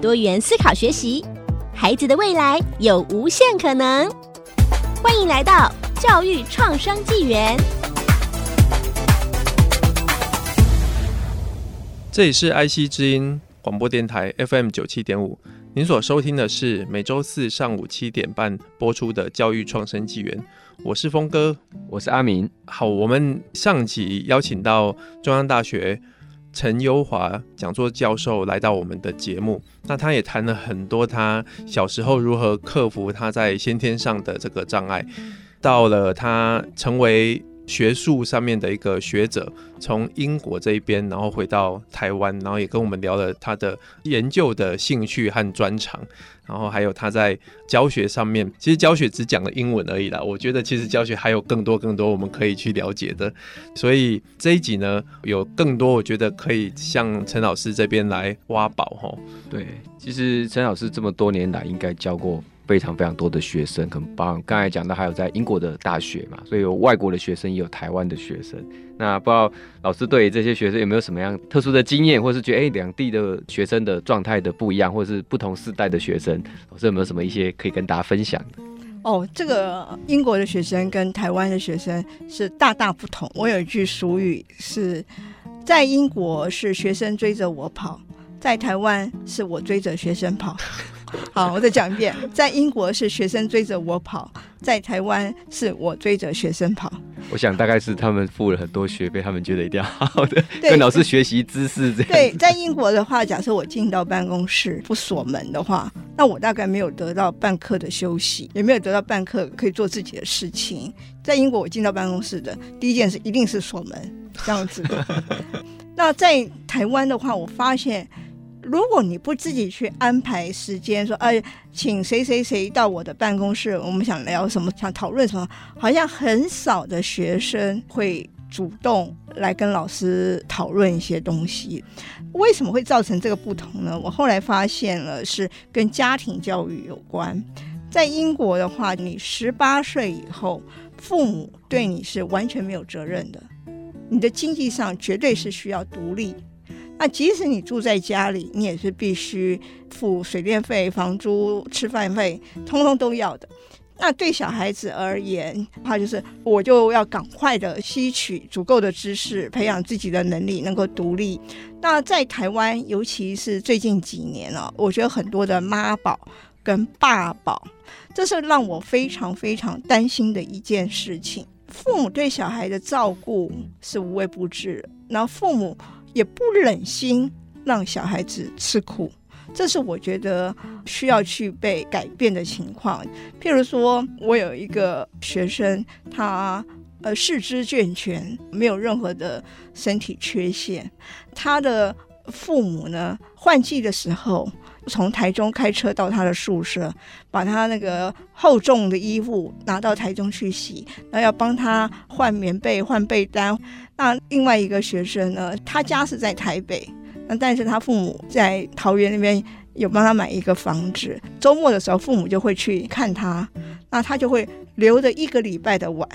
多元思考学习，孩子的未来有无限可能。欢迎来到教育创生纪元。这里是 IC 之音广播电台 FM 九七点五，您所收听的是每周四上午七点半播出的教育创生纪元。我是峰哥，我是阿明。好，我们上集邀请到中央大学陈优华讲座教授来到我们的节目，那他也谈了很多他小时候如何克服他在先天上的这个障碍，到了他成为学术上面的一个学者，从英国这一边，然后回到台湾，然后也跟我们聊了他的研究的兴趣和专长，然后还有他在教学上面，其实教学只讲了英文而已啦。我觉得其实教学还有更多更多我们可以去了解的，所以这一集呢，有更多我觉得可以向陈老师这边来挖宝哈。对，其实陈老师这么多年来应该教过。非常非常多的学生，可能包括刚才讲到，还有在英国的大学嘛，所以有外国的学生，也有台湾的学生。那不知道老师对这些学生有没有什么样特殊的经验，或是觉得哎，两地的学生的状态的不一样，或是不同世代的学生，老师有没有什么一些可以跟大家分享的？哦，这个英国的学生跟台湾的学生是大大不同。我有一句俗语是，在英国是学生追着我跑，在台湾是我追着学生跑。好，我再讲一遍，在英国是学生追着我跑，在台湾是我追着学生跑。我想大概是他们付了很多学费，他们觉得一定要好好的 跟老师学习知识。这样对，在英国的话，假设我进到办公室不锁门的话，那我大概没有得到半刻的休息，也没有得到半刻可以做自己的事情。在英国，我进到办公室的第一件事一定是锁门，这样子的。那在台湾的话，我发现。如果你不自己去安排时间，说哎，请谁谁谁到我的办公室，我们想聊什么，想讨论什么，好像很少的学生会主动来跟老师讨论一些东西。为什么会造成这个不同呢？我后来发现了，是跟家庭教育有关。在英国的话，你十八岁以后，父母对你是完全没有责任的，你的经济上绝对是需要独立。那即使你住在家里，你也是必须付水电费、房租、吃饭费，通通都要的。那对小孩子而言，他就是我就要赶快的吸取足够的知识，培养自己的能力，能够独立。那在台湾，尤其是最近几年了，我觉得很多的妈宝跟爸宝，这是让我非常非常担心的一件事情。父母对小孩的照顾是无微不至，然后父母。也不忍心让小孩子吃苦，这是我觉得需要去被改变的情况。譬如说，我有一个学生，他呃四肢健全，没有任何的身体缺陷。他的父母呢，换季的时候从台中开车到他的宿舍，把他那个厚重的衣服拿到台中去洗，然后要帮他换棉被、换被单。那另外一个学生呢，他家是在台北，那但是他父母在桃园那边有帮他买一个房子，周末的时候父母就会去看他，那他就会留着一个礼拜的碗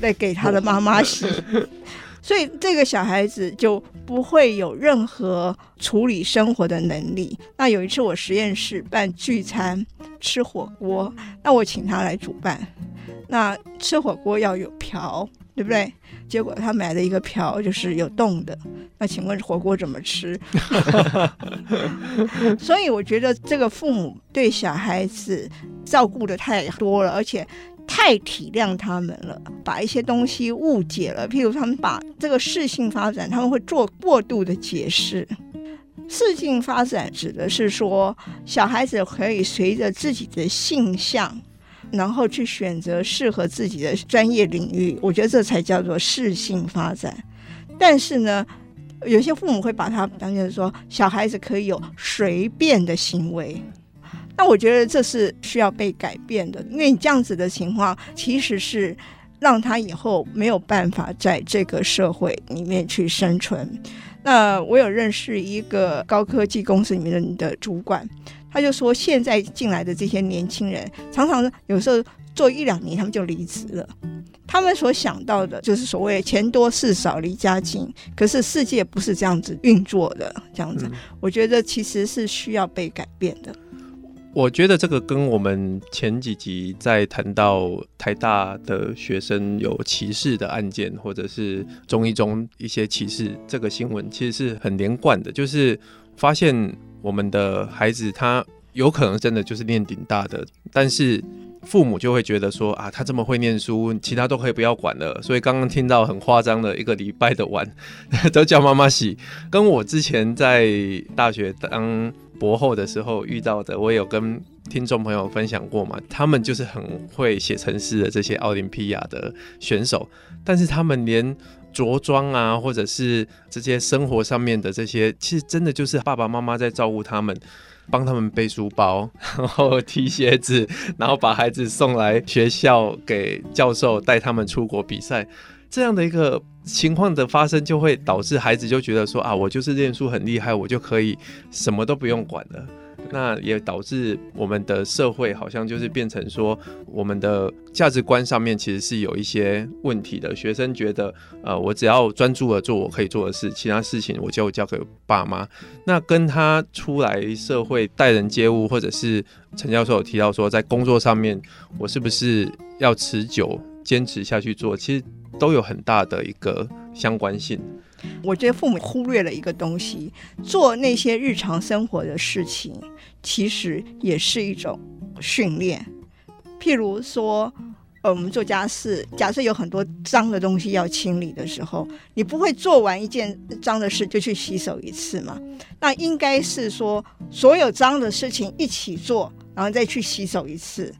来给他的妈妈洗，所以这个小孩子就不会有任何处理生活的能力。那有一次我实验室办聚餐吃火锅，那我请他来主办，那吃火锅要有瓢。对不对？结果他买了一个瓢，就是有洞的。那请问火锅怎么吃？所以我觉得这个父母对小孩子照顾得太多了，而且太体谅他们了，把一些东西误解了。譬如他们把这个适性发展，他们会做过度的解释。适性发展指的是说，小孩子可以随着自己的性向。然后去选择适合自己的专业领域，我觉得这才叫做适性发展。但是呢，有些父母会把它当成说小孩子可以有随便的行为。那我觉得这是需要被改变的，因为你这样子的情况其实是让他以后没有办法在这个社会里面去生存。那我有认识一个高科技公司里面的主管，他就说现在进来的这些年轻人，常常有时候做一两年他们就离职了。他们所想到的就是所谓钱多事少离家近，可是世界不是这样子运作的，这样子，我觉得其实是需要被改变的。我觉得这个跟我们前几集在谈到台大的学生有歧视的案件，或者是中一中一些歧视这个新闻，其实是很连贯的。就是发现我们的孩子他有可能真的就是念顶大的，但是父母就会觉得说啊，他这么会念书，其他都可以不要管了。所以刚刚听到很夸张的一个礼拜的碗 都叫妈妈洗，跟我之前在大学当。博后的时候遇到的，我有跟听众朋友分享过嘛。他们就是很会写程式的这些奥林匹亚的选手，但是他们连着装啊，或者是这些生活上面的这些，其实真的就是爸爸妈妈在照顾他们，帮他们背书包，然后提鞋子，然后把孩子送来学校给教授带他们出国比赛。这样的一个情况的发生，就会导致孩子就觉得说啊，我就是念书很厉害，我就可以什么都不用管了。那也导致我们的社会好像就是变成说，我们的价值观上面其实是有一些问题的。学生觉得，呃，我只要专注的做我可以做的事，其他事情我就交给爸妈。那跟他出来社会待人接物，或者是陈教授有提到说，在工作上面，我是不是要持久坚持下去做？其实。都有很大的一个相关性。我觉得父母忽略了一个东西，做那些日常生活的事情，其实也是一种训练。譬如说，呃，我们做家事，假设有很多脏的东西要清理的时候，你不会做完一件脏的事就去洗手一次嘛？那应该是说，所有脏的事情一起做。然后再去洗手一次，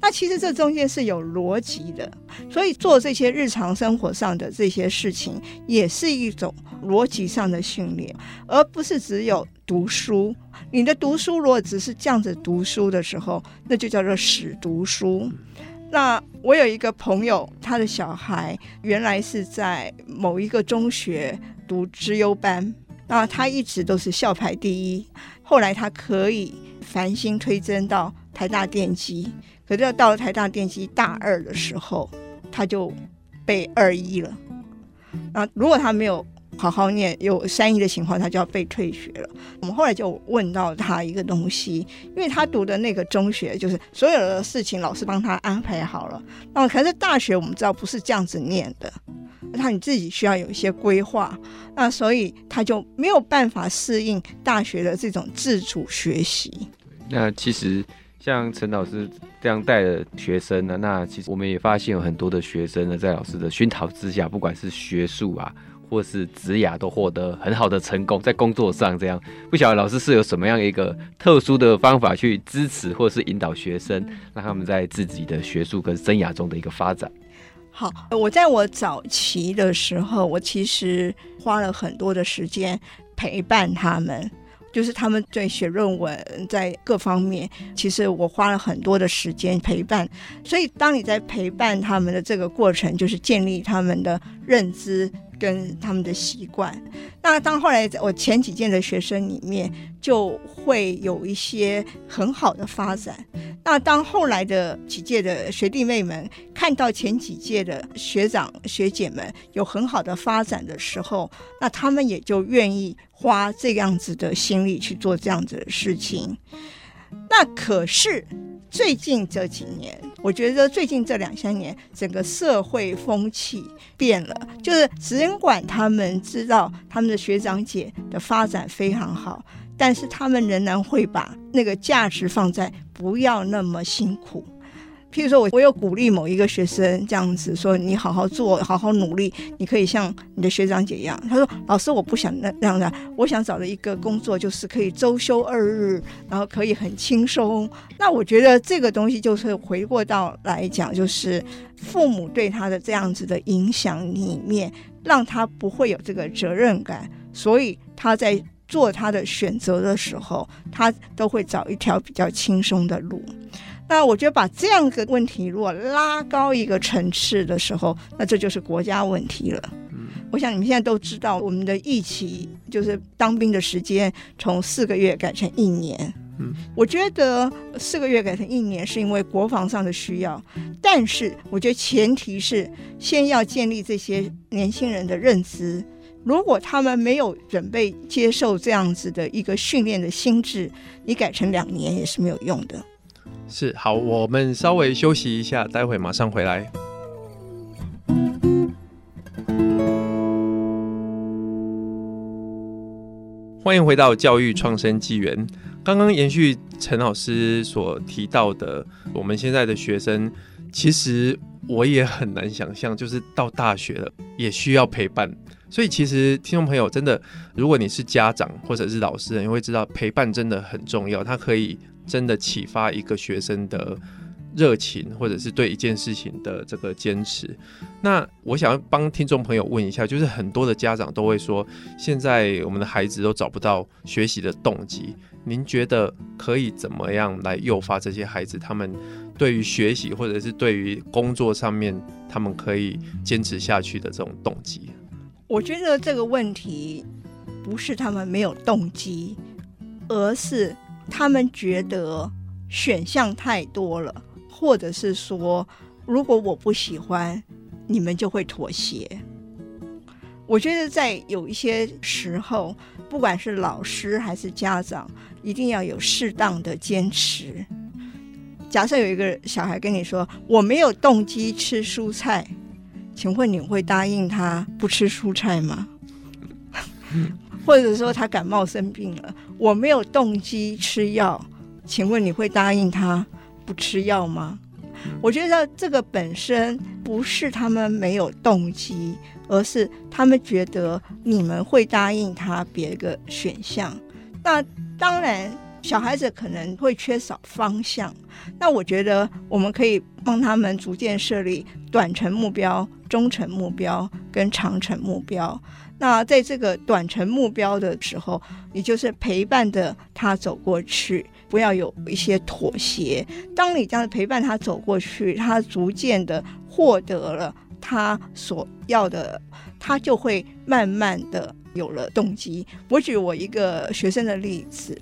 那其实这中间是有逻辑的，所以做这些日常生活上的这些事情，也是一种逻辑上的训练，而不是只有读书。你的读书如果只是这样子读书的时候，那就叫做死读书。那我有一个朋友，他的小孩原来是在某一个中学读资优班，那他一直都是校排第一，后来他可以。繁星推甄到台大电机，可是要到了台大电机大二的时候，他就被二一了。那，如果他没有好好念，有三一的情况，他就要被退学了。我们后来就问到他一个东西，因为他读的那个中学，就是所有的事情老师帮他安排好了。那可是大学我们知道不是这样子念的，那你自己需要有一些规划。那所以他就没有办法适应大学的这种自主学习。那其实像陈老师这样带的学生呢，那其实我们也发现有很多的学生呢，在老师的熏陶之下，不管是学术啊，或是职涯，都获得很好的成功，在工作上这样。不晓得老师是有什么样一个特殊的方法去支持或是引导学生，让他们在自己的学术跟生涯中的一个发展。好，我在我早期的时候，我其实花了很多的时间陪伴他们。就是他们在写论文，在各方面，其实我花了很多的时间陪伴。所以，当你在陪伴他们的这个过程，就是建立他们的认知。跟他们的习惯，那当后来我前几届的学生里面，就会有一些很好的发展。那当后来的几届的学弟妹们看到前几届的学长学姐们有很好的发展的时候，那他们也就愿意花这样子的心力去做这样子的事情。那可是。最近这几年，我觉得最近这两三年，整个社会风气变了，就是尽管他们知道他们的学长姐的发展非常好，但是他们仍然会把那个价值放在不要那么辛苦。譬如说我我有鼓励某一个学生这样子说，你好好做，好好努力，你可以像你的学长姐一样。他说：“老师，我不想那那样的，我想找的一个工作就是可以周休二日，然后可以很轻松。”那我觉得这个东西就是回过到来讲，就是父母对他的这样子的影响里面，让他不会有这个责任感，所以他在做他的选择的时候，他都会找一条比较轻松的路。那我觉得把这样一个问题如果拉高一个层次的时候，那这就是国家问题了。嗯，我想你们现在都知道，我们的疫情就是当兵的时间从四个月改成一年。嗯，我觉得四个月改成一年是因为国防上的需要，但是我觉得前提是先要建立这些年轻人的认知。如果他们没有准备接受这样子的一个训练的心智，你改成两年也是没有用的。是，好，我们稍微休息一下，待会马上回来。欢迎回到教育创生纪元。刚刚延续陈老师所提到的，我们现在的学生，其实我也很难想象，就是到大学了也需要陪伴。所以，其实听众朋友真的，如果你是家长或者是老师，你会知道陪伴真的很重要，它可以。真的启发一个学生的热情，或者是对一件事情的这个坚持。那我想帮听众朋友问一下，就是很多的家长都会说，现在我们的孩子都找不到学习的动机。您觉得可以怎么样来诱发这些孩子，他们对于学习或者是对于工作上面，他们可以坚持下去的这种动机？我觉得这个问题不是他们没有动机，而是。他们觉得选项太多了，或者是说，如果我不喜欢，你们就会妥协。我觉得在有一些时候，不管是老师还是家长，一定要有适当的坚持。假设有一个小孩跟你说：“我没有动机吃蔬菜”，请问你会答应他不吃蔬菜吗？或者说他感冒生病了，我没有动机吃药，请问你会答应他不吃药吗？我觉得这个本身不是他们没有动机，而是他们觉得你们会答应他别个选项。那当然，小孩子可能会缺少方向。那我觉得我们可以帮他们逐渐设立短程目标、中程目标跟长程目标。那在这个短程目标的时候，你就是陪伴着他走过去，不要有一些妥协。当你这样陪伴他走过去，他逐渐的获得了他所要的，他就会慢慢的有了动机。我举我一个学生的例子，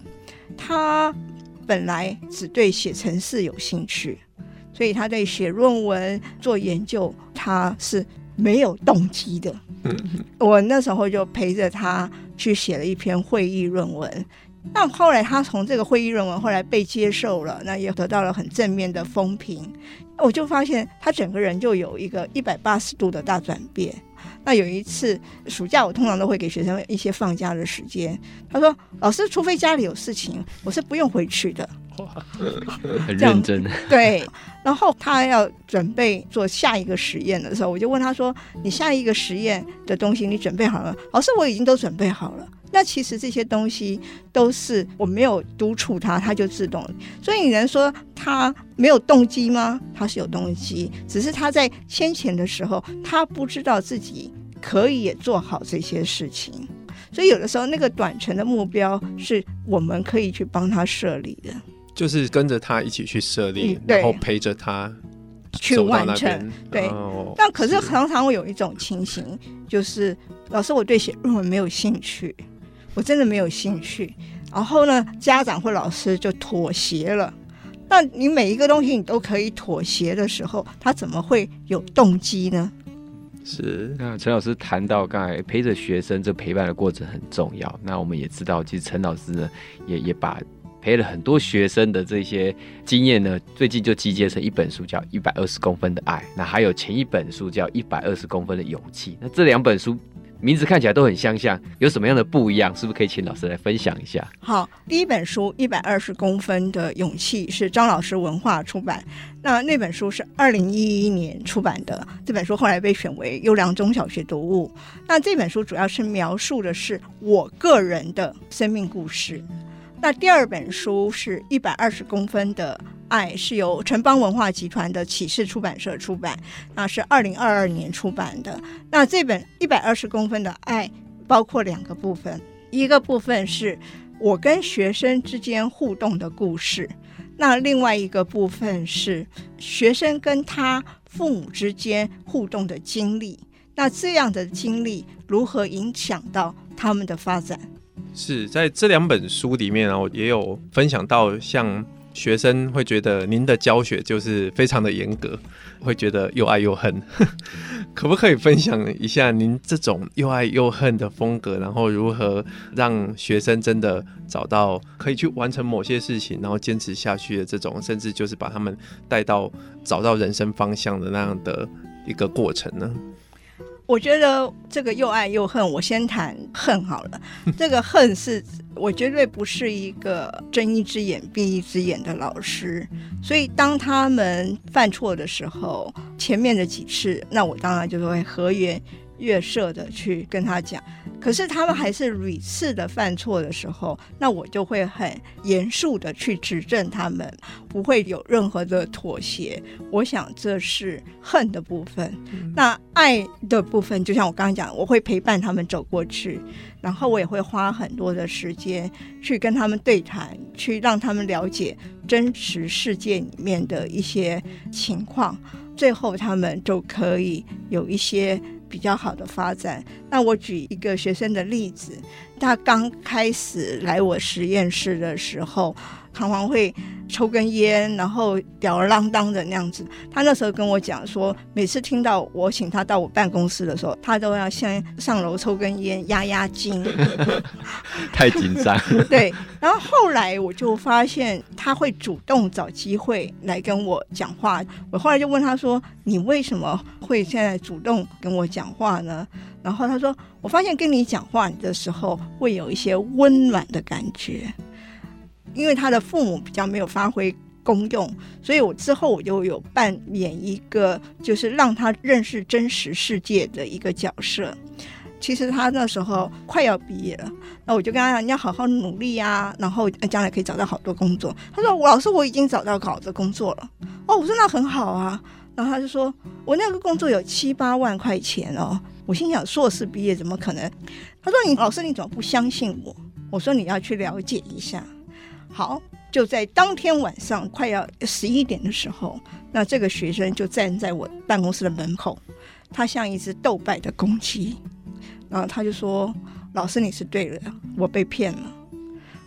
他本来只对写程式有兴趣，所以他对写论文、做研究，他是没有动机的。我那时候就陪着他去写了一篇会议论文，那后来他从这个会议论文后来被接受了，那也得到了很正面的风评。我就发现他整个人就有一个一百八十度的大转变。那有一次暑假，我通常都会给学生一些放假的时间。他说：“老师，除非家里有事情，我是不用回去的。”很认真。对。然后他要准备做下一个实验的时候，我就问他说：“你下一个实验的东西你准备好了？”老师，我已经都准备好了。那其实这些东西都是我没有督促他，他就自动。所以你能说他没有动机吗？他是有动机，只是他在先前的时候，他不知道自己可以也做好这些事情。所以有的时候那个短程的目标是我们可以去帮他设立的，就是跟着他一起去设立，嗯、然后陪着他去完成。对，哦、但可是常常会有一种情形，是就是老师，我对写论文没有兴趣。我真的没有兴趣，然后呢，家长或老师就妥协了。那你每一个东西你都可以妥协的时候，他怎么会有动机呢？是。那陈老师谈到刚才陪着学生，这陪伴的过程很重要。那我们也知道，其实陈老师呢，也也把陪了很多学生的这些经验呢，最近就集结成一本书，叫《一百二十公分的爱》。那还有前一本书叫《一百二十公分的勇气》。那这两本书。名字看起来都很相像，有什么样的不一样？是不是可以请老师来分享一下？好，第一本书《一百二十公分的勇气》是张老师文化出版，那那本书是二零一一年出版的，这本书后来被选为优良中小学读物。那这本书主要是描述的是我个人的生命故事。那第二本书是一百二十公分的爱，是由城邦文化集团的启示出版社出版，那是二零二二年出版的。那这本一百二十公分的爱包括两个部分，一个部分是我跟学生之间互动的故事，那另外一个部分是学生跟他父母之间互动的经历。那这样的经历如何影响到他们的发展？是在这两本书里面啊，我也有分享到，像学生会觉得您的教学就是非常的严格，会觉得又爱又恨，可不可以分享一下您这种又爱又恨的风格，然后如何让学生真的找到可以去完成某些事情，然后坚持下去的这种，甚至就是把他们带到找到人生方向的那样的一个过程呢？我觉得这个又爱又恨，我先谈恨好了。这个恨是我绝对不是一个睁一只眼闭一只眼的老师，所以当他们犯错的时候，前面的几次，那我当然就会和颜悦色的去跟他讲。可是他们还是屡次的犯错的时候，那我就会很严肃的去指正他们，不会有任何的妥协。我想这是恨的部分。嗯、那爱的部分，就像我刚刚讲，我会陪伴他们走过去，然后我也会花很多的时间去跟他们对谈，去让他们了解真实世界里面的一些情况，最后他们就可以有一些。比较好的发展。那我举一个学生的例子，他刚开始来我实验室的时候，常常会抽根烟，然后吊儿郎当的那样子。他那时候跟我讲说，每次听到我请他到我办公室的时候，他都要先上楼抽根烟压压惊，太紧张。对，然后后来我就发现他会主动找机会来跟我讲话。我后来就问他说：“你为什么会现在主动跟我讲话呢？”然后他说：“我发现跟你讲话的时候会有一些温暖的感觉。”因为他的父母比较没有发挥功用，所以我之后我就有扮演一个，就是让他认识真实世界的一个角色。其实他那时候快要毕业了，那我就跟他讲，你要好好努力呀，然后将来可以找到好多工作。他说：“老师，我已经找到好的工作了。”哦，我说那很好啊。然后他就说：“我那个工作有七八万块钱哦。”我心想：硕士毕业怎么可能？他说：“你老师，你怎么不相信我？”我说：“你要去了解一下。”好，就在当天晚上快要十一点的时候，那这个学生就站在我办公室的门口，他像一只斗败的公鸡，然后他就说：“老师，你是对的，我被骗了。”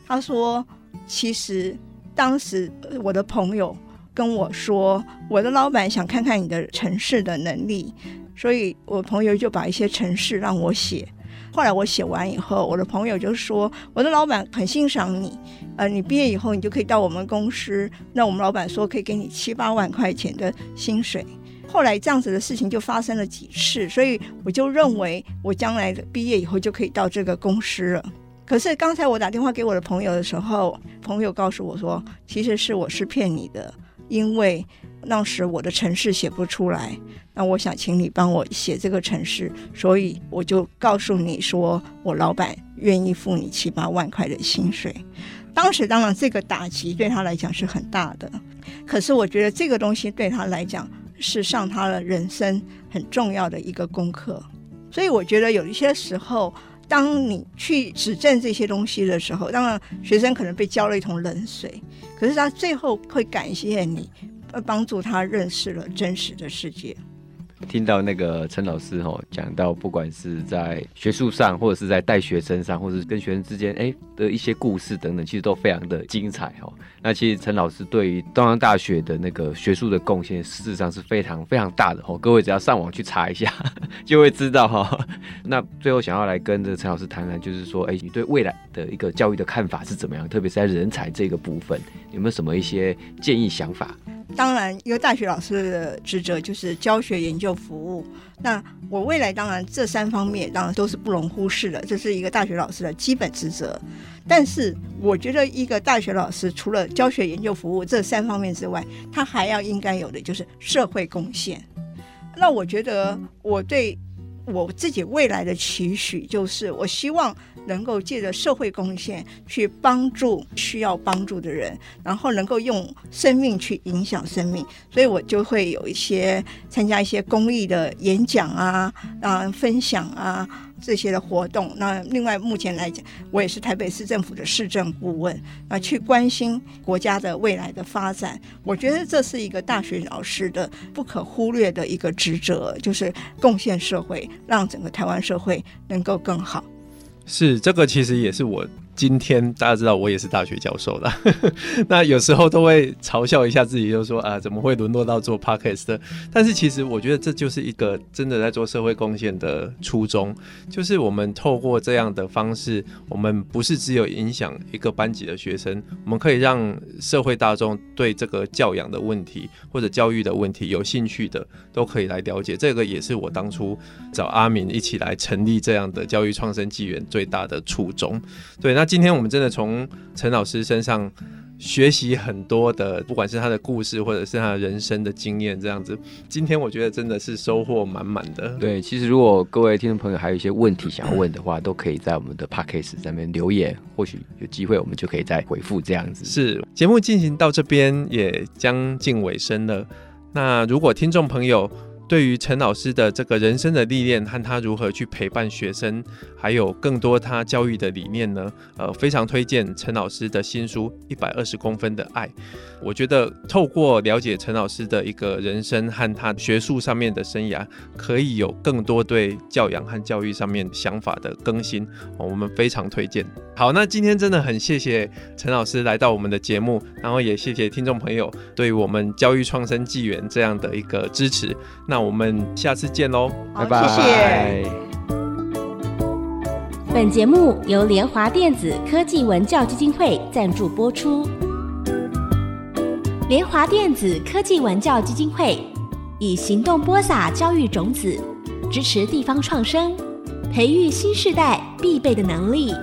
他说：“其实当时我的朋友跟我说，我的老板想看看你的城市的能力，所以我朋友就把一些城市让我写。”后来我写完以后，我的朋友就说：“我的老板很欣赏你，呃，你毕业以后你就可以到我们公司。那我们老板说可以给你七八万块钱的薪水。”后来这样子的事情就发生了几次，所以我就认为我将来毕业以后就可以到这个公司了。可是刚才我打电话给我的朋友的时候，朋友告诉我说：“其实是我是骗你的，因为那时我的程式写不出来。”那我想请你帮我写这个城市，所以我就告诉你说，我老板愿意付你七八万块的薪水。当时当然这个打击对他来讲是很大的，可是我觉得这个东西对他来讲是上他的人生很重要的一个功课。所以我觉得有一些时候，当你去指正这些东西的时候，当然学生可能被浇了一桶冷水，可是他最后会感谢你，帮助他认识了真实的世界。听到那个陈老师哦讲到，不管是在学术上，或者是在带学生上，或者是跟学生之间哎的一些故事等等，其实都非常的精彩哦。那其实陈老师对于中央大学的那个学术的贡献，事实上是非常非常大的哦。各位只要上网去查一下，就会知道哈。那最后想要来跟这个陈老师谈谈，就是说，哎，你对未来的一个教育的看法是怎么样？特别是在人才这个部分，有没有什么一些建议想法？当然，一个大学老师的职责就是教学、研究、服务。那我未来当然这三方面当然都是不容忽视的，这是一个大学老师的基本职责。但是，我觉得一个大学老师除了教学、研究、服务这三方面之外，他还要应该有的就是社会贡献。那我觉得我对我自己未来的期许就是，我希望。能够借着社会贡献去帮助需要帮助的人，然后能够用生命去影响生命，所以我就会有一些参加一些公益的演讲啊，啊，分享啊这些的活动。那另外目前来讲，我也是台北市政府的市政顾问啊，去关心国家的未来的发展。我觉得这是一个大学老师的不可忽略的一个职责，就是贡献社会，让整个台湾社会能够更好。是，这个其实也是我。今天大家知道我也是大学教授的，那有时候都会嘲笑一下自己，就说啊，怎么会沦落到做 podcast？但是其实我觉得这就是一个真的在做社会贡献的初衷，就是我们透过这样的方式，我们不是只有影响一个班级的学生，我们可以让社会大众对这个教养的问题或者教育的问题有兴趣的，都可以来了解。这个也是我当初找阿敏一起来成立这样的教育创生纪元最大的初衷。对，那。那今天我们真的从陈老师身上学习很多的，不管是他的故事，或者是他的人生的经验，这样子。今天我觉得真的是收获满满的。对，其实如果各位听众朋友还有一些问题想要问的话，都可以在我们的 podcast 上面留言，或许有机会我们就可以再回复这样子。是，节目进行到这边也将近尾声了。那如果听众朋友，对于陈老师的这个人生的历练和他如何去陪伴学生，还有更多他教育的理念呢？呃，非常推荐陈老师的新书《一百二十公分的爱》。我觉得透过了解陈老师的一个人生和他学术上面的生涯，可以有更多对教养和教育上面想法的更新。我们非常推荐。好，那今天真的很谢谢陈老师来到我们的节目，然后也谢谢听众朋友对我们教育创生纪元这样的一个支持。那我们下次见喽，拜拜。谢谢。本节目由联华电子科技文教基金会赞助播出。联华电子科技文教基金会以行动播撒教育种子，支持地方创生，培育新时代必备的能力。